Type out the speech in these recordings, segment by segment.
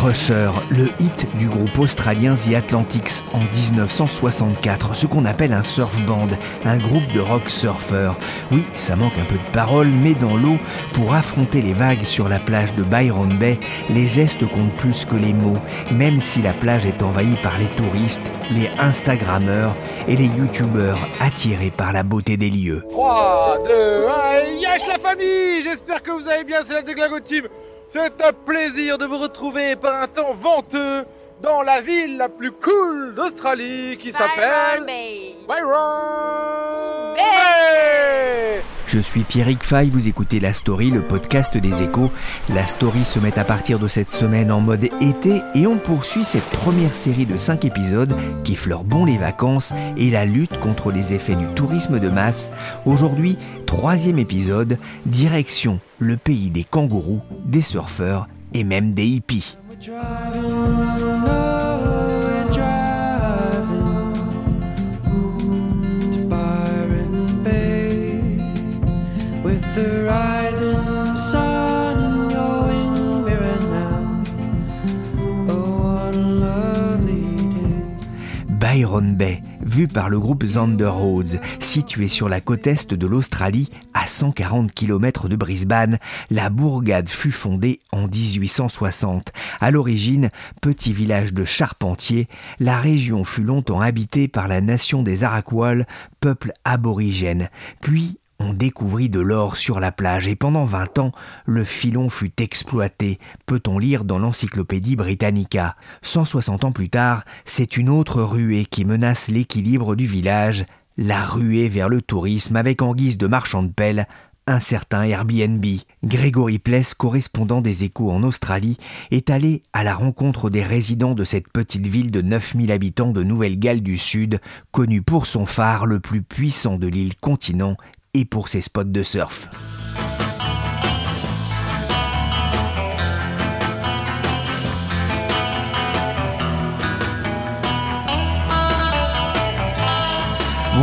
Crusher, le hit du groupe australien The Atlantics en 1964, ce qu'on appelle un surf band, un groupe de rock surfer. Oui, ça manque un peu de paroles, mais dans l'eau, pour affronter les vagues sur la plage de Byron Bay, les gestes comptent plus que les mots, même si la plage est envahie par les touristes, les Instagrammeurs et les YouTubeurs attirés par la beauté des lieux. 3, 2, 1, yesh la famille J'espère que vous allez bien, c'est la c'est un plaisir de vous retrouver par un temps venteux dans la ville la plus cool d'Australie qui s'appelle Byron Bay. Je suis Pierrick Fay, vous écoutez La Story, le podcast des échos. La Story se met à partir de cette semaine en mode été et on poursuit cette première série de 5 épisodes qui fleurent bon les vacances et la lutte contre les effets du tourisme de masse. Aujourd'hui, troisième épisode, direction le pays des kangourous, des surfeurs et même des hippies. Byron Bay, vue par le groupe Zander Roads, situé sur la côte est de l'Australie, à 140 km de Brisbane, la bourgade fut fondée en 1860. À l'origine, petit village de charpentiers, la région fut longtemps habitée par la nation des Arakwal, peuple aborigène, puis on découvrit de l'or sur la plage et pendant 20 ans, le filon fut exploité, peut-on lire dans l'encyclopédie Britannica. 160 ans plus tard, c'est une autre ruée qui menace l'équilibre du village, la ruée vers le tourisme avec en guise de marchand de pelle un certain Airbnb. Grégory Pless, correspondant des échos en Australie, est allé à la rencontre des résidents de cette petite ville de 9000 habitants de Nouvelle-Galles du Sud, connue pour son phare le plus puissant de l'île continent et pour ses spots de surf.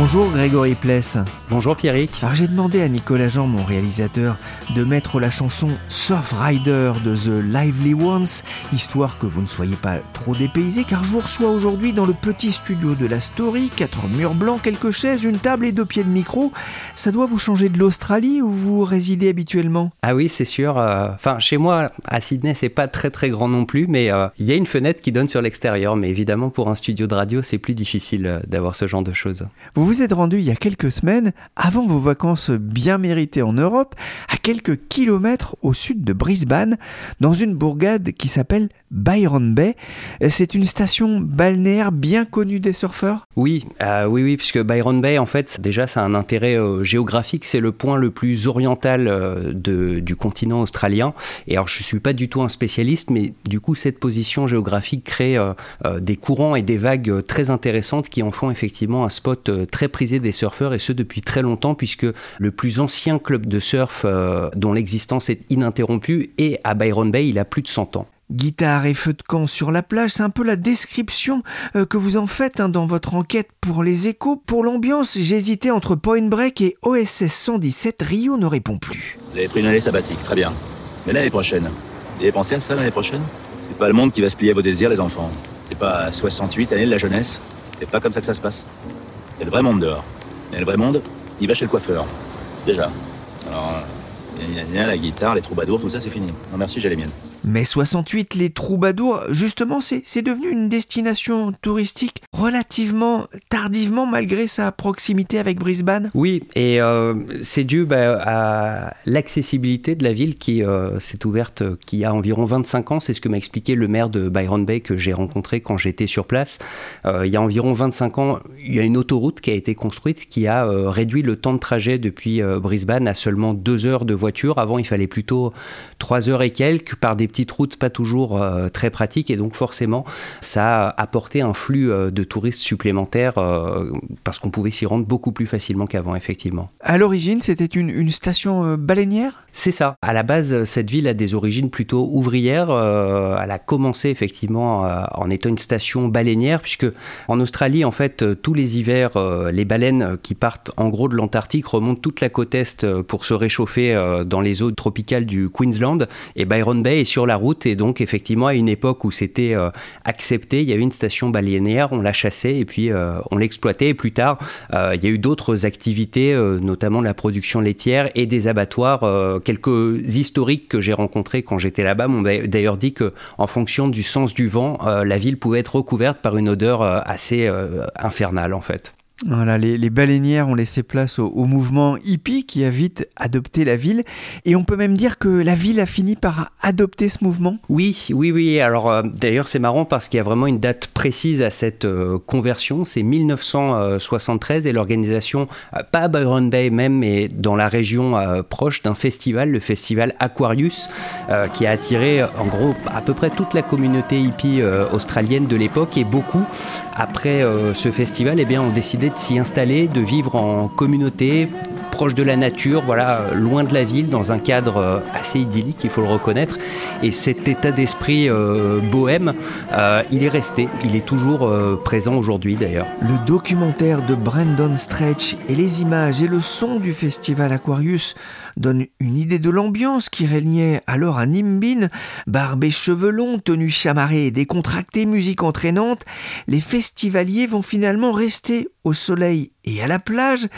Bonjour Grégory Pless. Bonjour Pierrick. Alors j'ai demandé à Nicolas Jean, mon réalisateur, de mettre la chanson Surf Rider de The Lively Ones, histoire que vous ne soyez pas trop dépaysés, car je vous reçois aujourd'hui dans le petit studio de la Story, quatre murs blancs, quelques chaises, une table et deux pieds de micro. Ça doit vous changer de l'Australie où vous résidez habituellement? Ah oui, c'est sûr. Euh, enfin, chez moi, à Sydney, c'est pas très très grand non plus, mais euh, il y a une fenêtre qui donne sur l'extérieur. Mais évidemment, pour un studio de radio, c'est plus difficile euh, d'avoir ce genre de choses. Vous vous êtes rendu il y a quelques semaines, avant vos vacances bien méritées en Europe, à quelques kilomètres au sud de Brisbane, dans une bourgade qui s'appelle Byron Bay. C'est une station balnéaire bien connue des surfeurs? Oui, euh, oui, oui, puisque Byron Bay, en fait, déjà, ça a un intérêt euh, géographique. C'est le point le plus oriental euh, du continent australien. Et alors, je ne suis pas du tout un spécialiste, mais du coup, cette position géographique crée des courants et des vagues très intéressantes qui en font effectivement un spot très prisé des surfeurs, et ce depuis très longtemps, puisque le plus ancien club de surf dont l'existence est ininterrompue est à Byron Bay, il a plus de 100 ans. Guitare et feu de camp sur la plage, c'est un peu la description euh, que vous en faites hein, dans votre enquête pour les échos. Pour l'ambiance, j'hésitais entre Point Break et OSS 117. Rio ne répond plus. Vous avez pris une année sabbatique, très bien. Mais l'année prochaine, vous avez pensé à ça l'année prochaine? C'est pas le monde qui va se plier à vos désirs, les enfants. C'est pas 68 années de la jeunesse. C'est pas comme ça que ça se passe. C'est le vrai monde dehors. Et le vrai monde, il va chez le coiffeur. Déjà. Alors, la guitare, les troubadours, tout ça, c'est fini. Non, merci, j'ai les miennes. Mai 68, les troubadours, justement, c'est devenu une destination touristique relativement tardivement malgré sa proximité avec Brisbane. Oui, et euh, c'est dû bah, à l'accessibilité de la ville qui euh, s'est ouverte euh, qui a environ 25 ans. C'est ce que m'a expliqué le maire de Byron Bay que j'ai rencontré quand j'étais sur place. il y a environ 25 ans, il y a une autoroute qui a été construite qui a réduit le temps de trajet depuis Brisbane à seulement deux heures de voiture. Avant, il fallait plutôt trois heures et quelques par des petites routes pas toujours très pratiques. Et donc, forcément, ça a apporté un flux de touristes supplémentaires parce qu'on pouvait s'y rendre beaucoup plus facilement qu'avant, effectivement. À l'origine, c'était une, une, station euh, baleinière? C'est ça. À la base, cette ville a des origines plutôt ouvrières. Euh, elle a commencé effectivement euh, en étant une station baleinière, puisque en Australie, en fait, tous les hivers, les baleines qui partent en gros de l'Antarctique remontent toute la côte est pour se réchauffer dans les eaux tropicales du Queensland. Et Byron Bay est sur la route, et donc effectivement, à une époque où c'était accepté, il y avait une station baleinière, on la chassait et puis on l'exploitait. Et plus tard, il y a eu d'autres activités, notamment la production laitière et des abattoirs. Euh, quelques historiques que j'ai rencontrés quand j'étais là-bas m'ont d'ailleurs dit que, en fonction du sens du vent, euh, la ville pouvait être recouverte par une odeur euh, assez infernale en fait. Voilà, les, baleinières ont laissé place au, mouvement hippie qui a vite adopté la ville. Et on peut même dire que la ville a fini par adopter ce mouvement Oui, oui, oui. Alors euh, d'ailleurs, c'est marrant parce qu'il y a vraiment une date précise à cette euh, conversion. C'est 1973 et l'organisation, euh, pas à Byron Bay même, mais dans la région proche d'un festival, le festival Aquarius, qui a attiré en gros à peu près toute la communauté hippie australienne de l'époque. Et beaucoup, après ce festival, eh bien, ont décidé de s'y installer, de vivre en communauté, proche de la nature, voilà, loin de la ville, dans un cadre euh, assez idyllique, il faut le reconnaître. Et cet état d'esprit euh, bohème, euh, il est resté, il est toujours présent aujourd'hui d'ailleurs. Le documentaire de Brandon Stretch et les images et le son du festival Aquarius donnent une idée de l'ambiance qui régnait alors à Nimbin. Barbe et cheveux longs, tenue chamarrée et décontractée, musique entraînante, les festivaliers vont finalement rester au soleil et à la plage,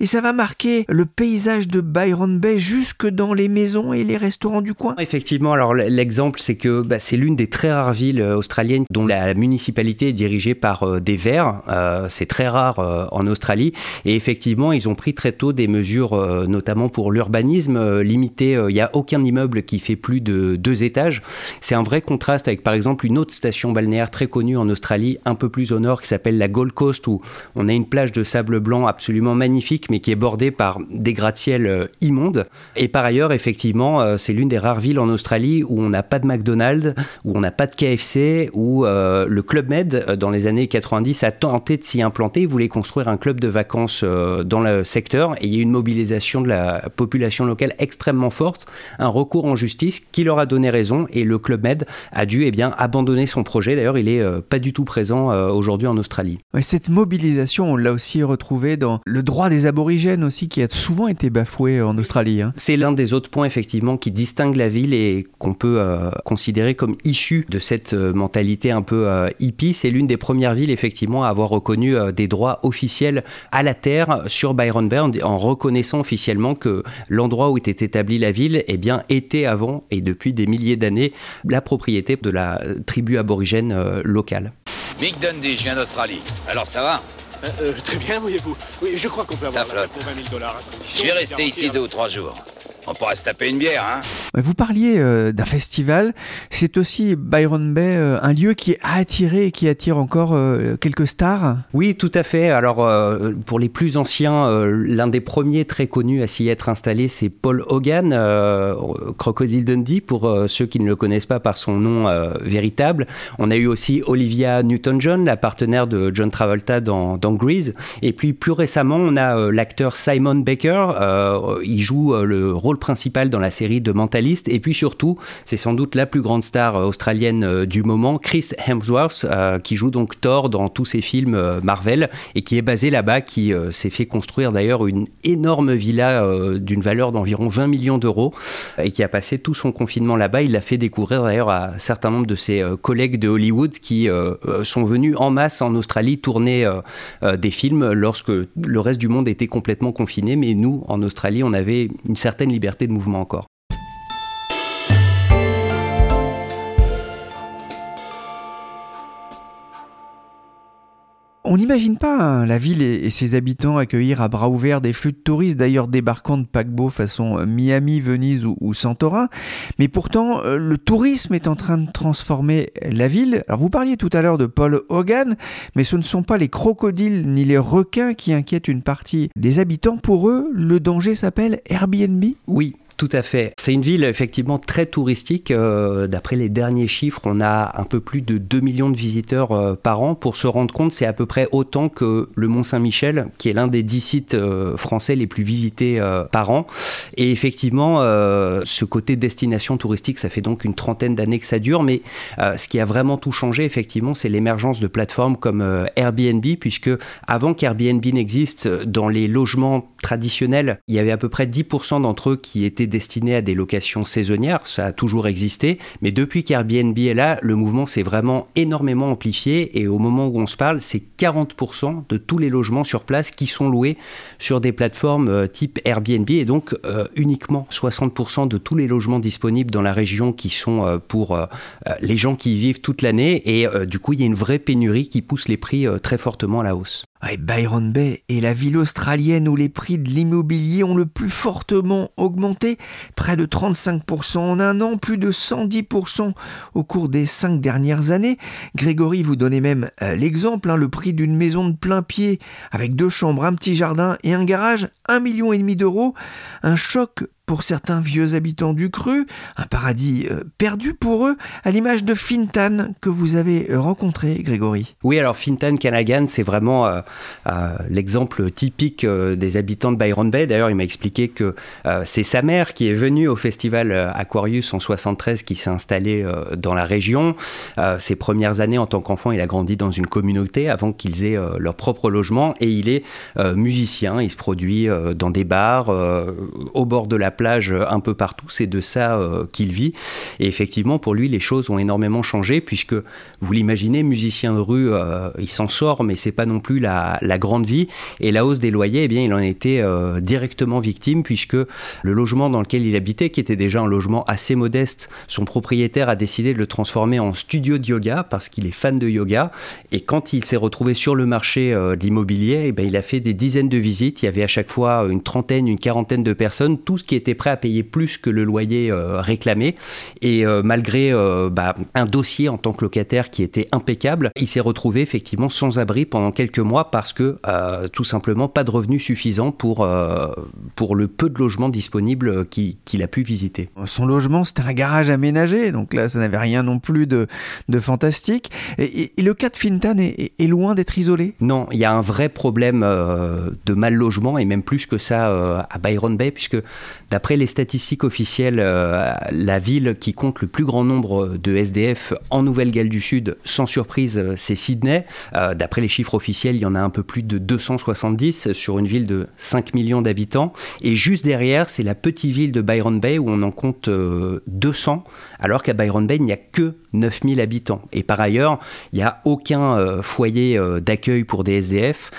et ça va marquer le paysage de Byron Bay jusque dans les maisons et les restaurants du coin. Effectivement, alors l'exemple, c'est que bah, c'est l'une des très rares villes euh, australiennes dont la municipalité est dirigée par euh, des Verts. Euh, c'est très rare en Australie, et effectivement, ils ont pris très tôt des mesures, notamment pour l'urbanisme limité. Il n'y a aucun immeuble qui fait plus de deux étages. C'est un vrai contraste avec, par exemple, une autre station balnéaire très connue en Australie, un peu plus au nord, qui s'appelle la Gold Coast, où on a une plage de sable blanc absolument magnifique, mais qui est bordé par des gratte-ciels euh, immondes. Et par ailleurs, effectivement, euh, c'est l'une des rares villes en Australie où on n'a pas de McDonald's, où on n'a pas de KFC, où euh, le Club Med, dans les années 90, a tenté de s'y implanter. Il voulait construire un club de vacances dans le secteur et il y a eu une mobilisation de la population locale extrêmement forte, un recours en justice qui leur a donné raison et le Club Med a dû eh bien, abandonner son projet. D'ailleurs, il n'est pas du tout présent aujourd'hui en Australie. cette mobilisation, on l'a aussi retrouvé dans le droit des aborigènes aussi, qui a souvent été bafoué en Australie. Hein. C'est l'un des autres points effectivement qui distingue la ville et qu'on peut euh, considérer comme issue de cette euh, mentalité un peu euh, hippie. C'est l'une des premières villes effectivement à avoir reconnu des droits officiels à la terre sur Byron Bay en reconnaissant officiellement que l'endroit où était établie la ville eh bien, était avant et depuis des milliers d'années la propriété de la tribu aborigène locale. Mick Dundee, je viens d'Australie. Alors ça va? Euh, euh, très bien, voyez-vous. Oui, je crois qu'on peut avoir la pour 20 000 dollars. Je vais rester ici deux ou trois jours. On pourra se taper une bière, hein Vous parliez euh, d'un festival. C'est aussi Byron Bay, euh, un lieu qui a attiré et qui attire encore euh, quelques stars Oui, tout à fait. Alors, pour les plus anciens, l'un des premiers très connus à s'y être installé, c'est Paul Hogan, Crocodile Dundee, pour ceux qui ne le connaissent pas par son nom véritable. On a eu aussi Olivia Newton-John, la partenaire de John Travolta dans, dans Grease. Et puis, plus récemment, on a l'acteur Simon Baker. il joue le rôle principal dans la série de Mentalist. Et puis surtout, c'est sans doute la plus grande star euh, australienne euh, du moment, Chris Hemsworth, euh, qui joue donc Thor dans tous ses films Marvel et qui est basé là-bas, qui s'est fait construire d'ailleurs une énorme villa d'une valeur d'environ 20 millions d'euros et qui a passé tout son confinement là-bas. Il l'a fait découvrir d'ailleurs à un certain nombre de ses collègues de Hollywood qui sont venus en masse en Australie tourner des films lorsque le reste du monde était complètement confiné. Mais nous, en Australie, on avait une certaine liberté de mouvement encore. On n'imagine pas hein, la ville et, ses habitants accueillir à bras ouverts des flux de touristes, d'ailleurs débarquant de paquebots façon euh, Miami, Venise ou, Santorin. Mais pourtant, euh, le tourisme est en train de transformer la ville. Alors vous parliez tout à l'heure de Paul Hogan, mais ce ne sont pas les crocodiles ni les requins qui inquiètent une partie des habitants. Pour eux, le danger s'appelle Airbnb? Oui, tout à fait. C'est une ville effectivement très touristique. Euh, d'après les derniers chiffres, on a un peu plus de 2 millions de visiteurs euh, par an. Pour se rendre compte, c'est à peu près autant que le Mont Saint-Michel, qui est l'un des 10 sites euh, français les plus visités par an. Et effectivement, ce côté destination touristique, ça fait donc une trentaine d'années que ça dure. Mais ce qui a vraiment tout changé, effectivement, c'est l'émergence de plateformes comme Airbnb, puisque avant qu'Airbnb n'existe, dans les logements traditionnels, il y avait à peu près 10% d'entre eux qui étaient destiné à des locations saisonnières, ça a toujours existé, mais depuis qu'Airbnb est là, le mouvement s'est vraiment énormément amplifié. Et au moment où on se parle, c'est 40% de tous les logements sur place qui sont loués sur des plateformes euh, type Airbnb. Et donc euh, uniquement 60% de tous les logements disponibles dans la région qui sont euh, pour les gens qui y vivent toute l'année. Et du coup il y a une vraie pénurie qui pousse les prix très fortement à la hausse. Byron Bay est la ville australienne où les prix de l'immobilier ont le plus fortement augmenté, près de 35% en un an, plus de 110% au cours des cinq dernières années. Grégory vous donnait même euh, l'exemple, hein, le prix d'une maison de plein pied avec deux chambres, un petit jardin et un garage, un million et demi d'euros. Un choc pour certains vieux habitants du cru, un paradis euh, perdu pour eux, à l'image de Fintan que vous avez euh, rencontré, Grégory. Oui, alors Fintan Canagan, c'est vraiment euh, l'exemple typique des habitants de Byron Bay. D'ailleurs, il m'a expliqué que c'est sa mère qui est venue au festival Aquarius en 73 qui s'est installée dans la région. ses premières années en tant qu'enfant, il a grandi dans une communauté avant qu'ils aient leur propre logement et il est musicien. Il se produit dans des bars au bord de la plage euh, un peu partout, c'est de ça euh, qu'il vit. Et effectivement, pour lui, les choses ont énormément changé, puisque vous l'imaginez, musicien de rue, euh, il s'en sort, mais c'est pas non plus la, grande vie. Et la hausse des loyers, eh bien, il en été directement victime, puisque le logement dans lequel il habitait, qui était déjà un logement assez modeste, son propriétaire a décidé de le transformer en studio de yoga, parce qu'il est fan de yoga. Et quand il s'est retrouvé sur le marché de l'immobilier, eh il a fait des dizaines de visites. Il y avait à chaque fois une trentaine, une quarantaine de personnes, tout ce qui était prêt à payer plus que le loyer euh, réclamé. Et euh, malgré euh, bah, un dossier en tant que locataire qui était impeccable, il s'est retrouvé effectivement sans abri pendant quelques mois parce que tout simplement pas de revenus suffisants pour, pour le peu de logements disponibles qu'il a pu visiter. Son logement, c'était un garage aménagé, donc là, ça n'avait rien non plus de, de fantastique. Et, le cas de Fintan est, est loin d'être isolé? Non, il y a un vrai problème de mal logement et même plus que ça à Byron Bay, puisque D'après les statistiques officielles, euh, la ville qui compte le plus grand nombre de SDF en Nouvelle-Galles du Sud, sans surprise, euh, c'est Sydney. Euh, d'après les chiffres officiels, il y en a un peu plus de 270 sur une ville de 5 millions d'habitants. Et juste derrière, c'est la petite ville de Byron Bay où on en compte 200, alors qu'à Byron Bay, il n'y a que 9000 habitants. Et par ailleurs, il n'y a aucun foyer d'accueil pour des SDF.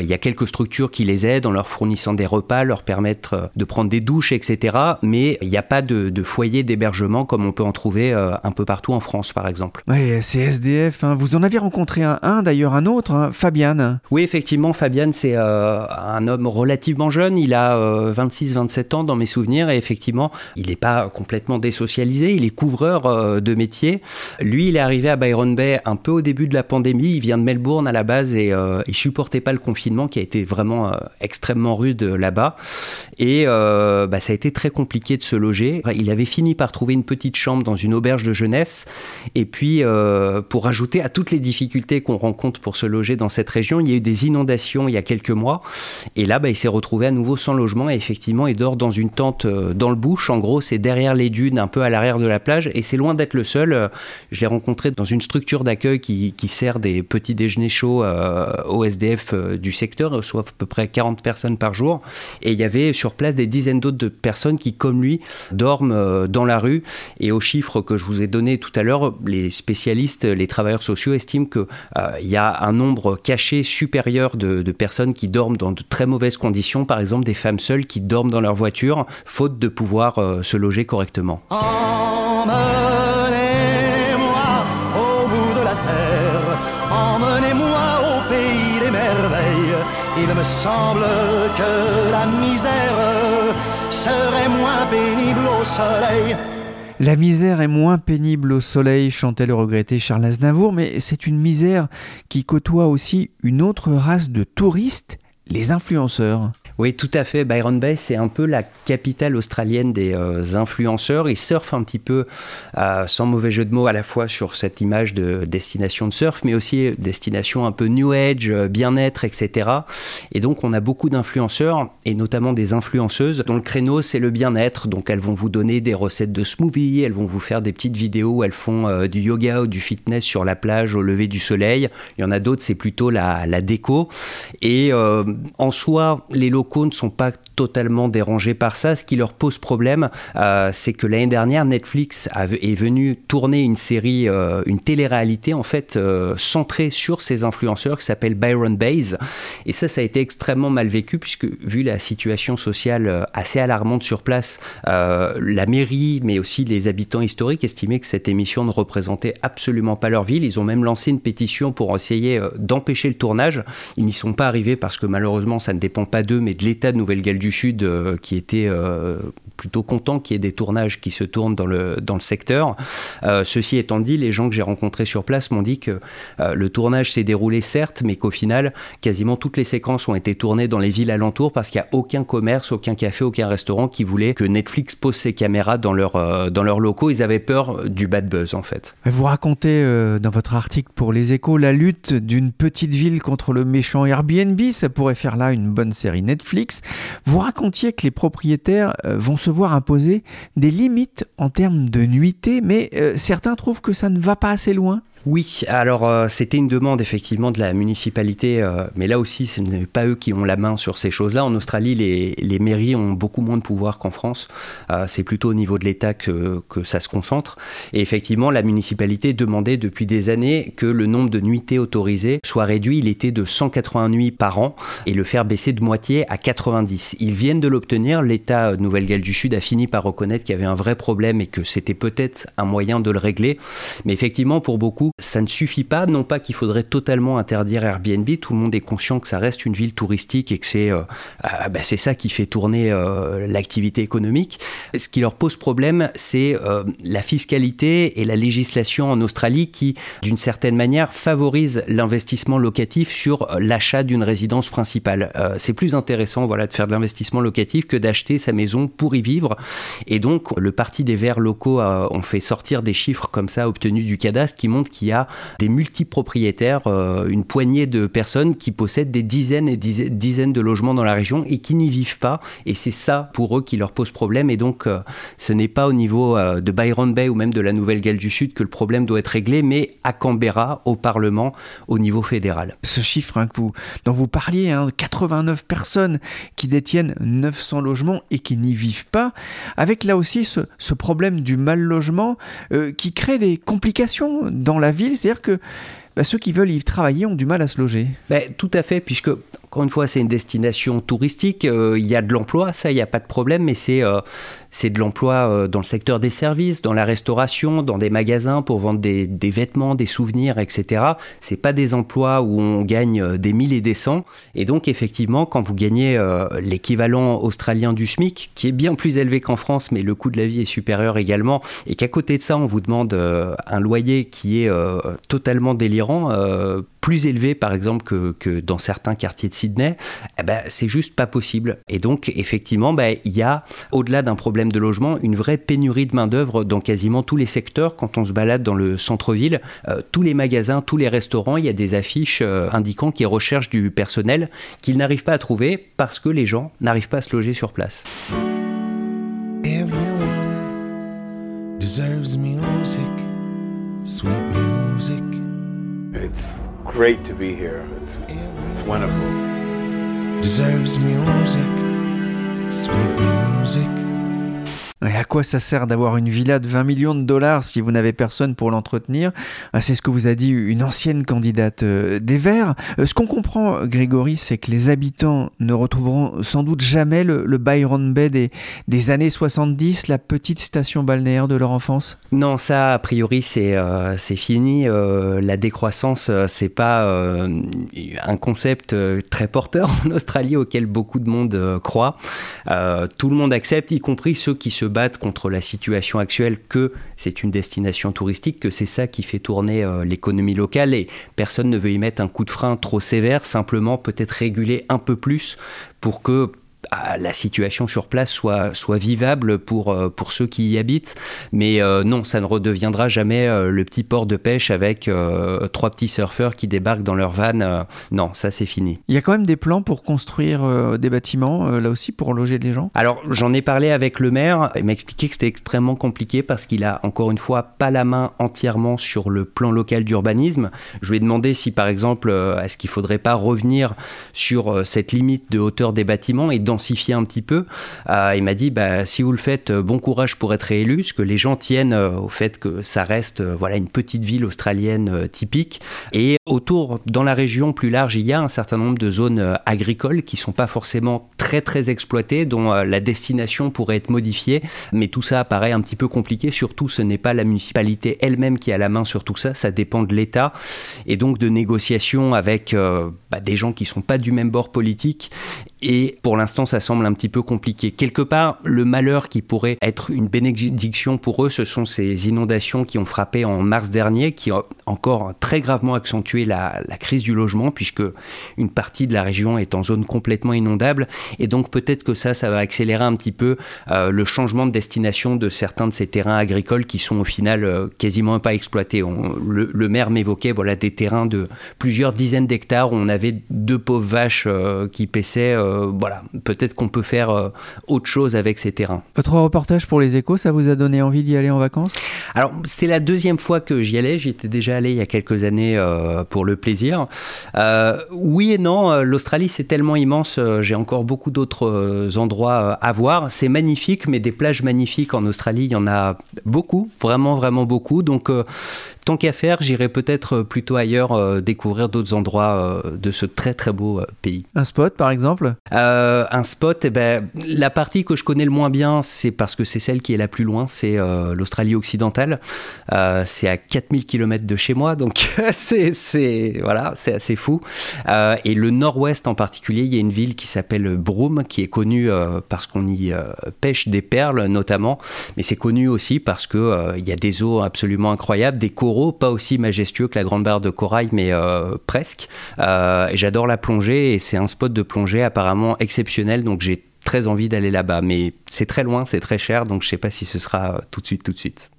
il y a quelques structures qui les aident en leur fournissant des repas, leur permettre de prendre des douches, etc. Mais il n'y a pas de, foyer d'hébergement comme on peut en trouver euh, un peu partout en France, par exemple. Oui, c'est SDF. Hein. Vous en avez rencontré un, d'ailleurs un autre, hein, Fabian. Oui, effectivement, Fabian, c'est euh, un homme relativement jeune. Il a 26-27 euh, ans dans mes souvenirs et effectivement, il n'est pas complètement désocialisé. Il est couvreur de métier. Lui, il est arrivé à Byron Bay un peu au début de la pandémie. Il vient de Melbourne à la base et il supportait pas le confinement qui a été vraiment extrêmement rude là-bas. Et bah, ça a été très compliqué de se loger. Il avait fini par trouver une petite chambre dans une auberge de jeunesse. Et puis, euh, pour ajouter à toutes les difficultés qu'on rencontre pour se loger dans cette région, il y a eu des inondations il y a quelques mois. Et là, bah, il s'est retrouvé à nouveau sans logement. Et effectivement, il dort dans une tente euh, dans le bush. En gros, c'est derrière les dunes, un peu à l'arrière de la plage. Et c'est loin d'être le seul. Euh, je l'ai rencontré dans une structure d'accueil qui, sert des petits déjeuners chauds au SDF du secteur, soit à peu près 40 personnes par jour. Et il y avait sur place des dizaines d'autres de personnes qui, comme lui, dorment euh, dans la rue. Et aux chiffres que je vous ai donnés tout à l'heure, les spécialistes, les travailleurs sociaux estiment qu'il euh, y a un nombre caché supérieur de, personnes qui dorment dans de très mauvaises conditions, par exemple des femmes seules qui dorment dans leur voiture, faute de pouvoir euh, se loger correctement. Emmenez-moi au bout de la terre, emmenez-moi au pays Il me semble que la La misère est moins pénible au soleil, chantait le regretté Charles Aznavour, mais c'est une misère qui côtoie aussi une autre race de touristes, les influenceurs. Oui, tout à fait. Byron Bay, c'est un peu la capitale australienne des euh, influenceurs. Ils surfent un petit peu, euh, sans mauvais jeu de mots, à la fois sur cette image de destination de surf, mais aussi destination un peu new age, euh, bien-être, etc. Et donc, on a beaucoup d'influenceurs, et notamment des influenceuses, dont le créneau, c'est le bien-être. Donc, elles vont vous donner des recettes de smoothie, elles vont vous faire des petites vidéos où elles font du yoga ou du fitness sur la plage au lever du soleil. Il y en a d'autres, c'est plutôt la, déco. Et en soi, les locaux ne sont pas totalement dérangés par ça. Ce qui leur pose problème, euh, c'est que l'année dernière, Netflix est venu tourner une série, euh, une télé-réalité en fait, euh, centrée sur ces influenceurs qui s'appelle Byron Bays. Et ça, ça a été extrêmement mal vécu puisque vu la situation sociale assez alarmante sur place, la mairie, mais aussi les habitants historiques estimaient que cette émission ne représentait absolument pas leur ville. Ils ont même lancé une pétition pour essayer d'empêcher le tournage. Ils n'y sont pas arrivés parce que malheureusement, ça ne dépend pas d'eux, mais de l'État de Nouvelle-Galles du Sud euh, qui était euh, plutôt content qu'il y ait des tournages qui se tournent dans le, dans le secteur. Euh, ceci étant dit, les gens que j'ai rencontrés sur place m'ont dit que le tournage s'est déroulé certes, mais qu'au final, quasiment toutes les séquences ont été tournées dans les villes alentours parce qu'il n'y a aucun commerce, aucun café, aucun restaurant qui voulait que Netflix pose ses caméras dans, leur, dans leurs locaux. Ils avaient peur du bad buzz en fait. Vous racontez dans votre article pour les échos la lutte d'une petite ville contre le méchant Airbnb. Ça pourrait faire là une bonne série Netflix. Vous racontiez que les propriétaires euh, vont se voir imposer des limites en termes de nuitée, mais euh, certains trouvent que ça ne va pas assez loin. Oui, alors euh, c'était une demande effectivement de la municipalité, euh, mais là aussi ce n'est pas eux qui ont la main sur ces choses-là. En Australie, les, mairies ont beaucoup moins de pouvoir qu'en France. Euh, c'est plutôt au niveau de l'État que, que, ça se concentre. Et effectivement, la municipalité demandait depuis des années que le nombre de nuitées autorisées soit réduit. Il était de 180 nuits par an et le faire baisser de moitié à 90. Ils viennent de l'obtenir. L'État Nouvelle-Galles du Sud a fini par reconnaître qu'il y avait un vrai problème et que c'était peut-être un moyen de le régler. Mais effectivement, pour beaucoup, ça ne suffit pas, non pas qu'il faudrait totalement interdire Airbnb, tout le monde est conscient que ça reste une ville touristique et que c'est euh, ah, bah, ça qui fait tourner euh, l'activité économique. Ce qui leur pose problème, c'est euh, la fiscalité et la législation en Australie qui, d'une certaine manière, favorise l'investissement locatif sur l'achat d'une résidence principale. c'est plus intéressant voilà, de faire de l'investissement locatif que d'acheter sa maison pour y vivre. Et donc, le Parti des Verts locaux ont fait sortir des chiffres comme ça obtenus du cadastre qui montrent qu'il y a des multipropriétaires, euh, une poignée de personnes qui possèdent des dizaines et dizaines de logements dans la région et qui n'y vivent pas. Et c'est ça pour eux qui leur pose problème. Et donc, euh, ce n'est pas au niveau euh, de Byron Bay ou même de la Nouvelle-Galles du Sud que le problème doit être réglé, mais à Canberra, au Parlement, au niveau fédéral. Ce chiffre hein, dont vous parliez, 89 hein, personnes qui détiennent 900 logements et qui n'y vivent pas, avec là aussi ce problème du mal logement qui crée des complications dans la ville, c'est-à-dire que bah, ceux qui veulent y travailler ont du mal à se loger. Ben, tout à fait, puisque encore une fois, c'est une destination touristique. Euh, il y a de l'emploi, ça, il n'y a pas de problème, mais c'est euh, c'est de l'emploi euh, dans le secteur des services, dans la restauration, dans des magasins pour vendre des, vêtements, des souvenirs, etc. C'est pas des emplois où on gagne des mille et des cents. Et donc, effectivement, quand vous gagnez l'équivalent australien du SMIC, qui est bien plus élevé qu'en France, mais le coût de la vie est supérieur également, et qu'à côté de ça, on vous demande un loyer qui est totalement délirant, plus élevé par exemple que, que dans certains quartiers de Sydney, eh ben, c'est juste pas possible. Et donc effectivement, ben, il y a, au-delà d'un problème de logement, une vraie pénurie de main-d'œuvre dans quasiment tous les secteurs. Quand on se balade dans le centre-ville, euh, tous les magasins, tous les restaurants, il y a des affiches euh, indiquant qu'ils recherchent du personnel qu'ils n'arrivent pas à trouver parce que les gens n'arrivent pas à se loger sur place. Everyone deserves music, sweet music. great to be here. It's, it's wonderful. Deserves music, sweet music. Et à quoi ça sert d'avoir une villa de 20 millions de dollars si vous n'avez personne pour l'entretenir? Ah, C'est ce que vous a dit une ancienne candidate euh, des Verts. Euh, ce qu'on comprend, Grégory, c'est que les habitants ne retrouveront sans doute jamais le, Byron Bay des, des, années 70, la petite station balnéaire de leur enfance? Non, ça, a priori, c'est euh, fini. la décroissance, c'est pas un concept très porteur en Australie auquel beaucoup de monde croit. tout le monde accepte, y compris ceux qui se battre contre la situation actuelle que c'est une destination touristique, que c'est ça qui fait tourner euh, l'économie locale. Et personne ne veut y mettre un coup de frein trop sévère, simplement peut-être réguler un peu plus pour que la situation sur place soit, soit vivable pour, euh, pour ceux qui y habitent. Mais euh, non, ça ne redeviendra jamais euh, le petit port de pêche avec trois petits surfeurs qui débarquent dans leur van. non, ça c'est fini. Il y a quand même des plans pour construire des bâtiments, là aussi, pour loger les gens? Alors j'en ai parlé avec le maire. Il m'a expliqué que c'était extrêmement compliqué parce qu'il a encore une fois pas la main entièrement sur le plan local d'urbanisme. Je lui ai demandé si par exemple, est-ce qu'il faudrait pas revenir sur cette limite de hauteur des bâtiments et densifier un petit peu. Euh, il m'a dit bah, si vous le faites, euh, bon courage pour être réélu, parce que les gens tiennent euh, au fait que ça reste voilà une petite ville australienne typique. Et autour, dans la région plus large, il y a un certain nombre de zones agricoles qui sont pas forcément très très exploitées, dont la destination pourrait être modifiée. Mais tout ça paraît un petit peu compliqué. Surtout, ce n'est pas la municipalité elle-même qui a la main sur tout ça. Ça dépend de l'État et donc de négociations avec bah, des gens qui sont pas du même bord politique et pour l'instant, ça semble un petit peu compliqué. Quelque part, le malheur qui pourrait être une bénédiction pour eux, ce sont ces inondations qui ont frappé en mars dernier, qui ont encore très gravement accentué la, crise du logement, puisque une partie de la région est en zone complètement inondable. Et donc peut-être que ça, ça va accélérer un petit peu euh, le changement de destination de certains de ces terrains agricoles qui sont au final euh, quasiment pas exploités. le, maire m'évoquait voilà, des terrains de plusieurs dizaines d'hectares où on avait deux pauvres vaches euh, qui paissaient euh, voilà, peut-être qu'on peut faire euh, autre chose avec ces terrains. Votre reportage pour les échos, ça vous a donné envie d'y aller en vacances? Alors, c'était la deuxième fois que j'y allais. J'y étais déjà allé il y a quelques années euh, pour le plaisir. oui et non, l'Australie, c'est tellement immense. J'ai encore beaucoup d'autres endroits à voir. C'est magnifique, mais des plages magnifiques en Australie, il y en a beaucoup, vraiment, vraiment beaucoup. Donc, tant qu'à faire, j'irai peut-être plutôt ailleurs découvrir d'autres endroits de ce très, très beau pays. Un spot, par exemple? Euh, un spot, eh ben, la partie que je connais le moins bien, c'est parce que c'est celle qui est la plus loin, c'est euh, l'Australie occidentale. Euh, c'est à 4000 km de chez moi, donc c'est voilà, c'est assez fou. et le nord-ouest en particulier, il y a une ville qui s'appelle Broome, qui est connue parce qu'on y pêche des perles notamment, mais c'est connu aussi parce que il y a des eaux absolument incroyables, des coraux pas aussi majestueux que la Grande Barre de Corail, mais presque. J'adore la plongée et c'est un spot de plongée apparemment exceptionnel, donc j'ai très envie d'aller là-bas. Mais c'est très loin, c'est très cher, donc je sais pas si ce sera euh, tout de suite, tout de suite.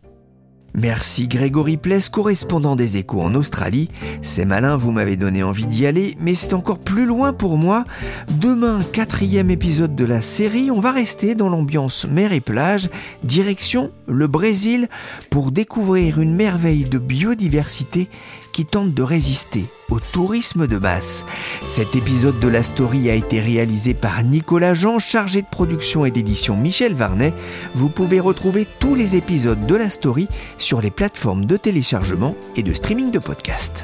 Merci Grégory Pless, correspondant des échos en Australie. C'est malin, vous m'avez donné envie d'y aller, mais c'est encore plus loin pour moi. Demain, quatrième épisode de la série, on va rester dans l'ambiance mer et plage, direction le Brésil, pour découvrir une merveille de biodiversité qui tente de résister au tourisme de masse. Cet épisode de la story a été réalisé par Nicolas Jean, chargé de production et d'édition Michel Varnet. Vous pouvez retrouver tous les épisodes de la story sur les plateformes de téléchargement et de streaming de podcasts.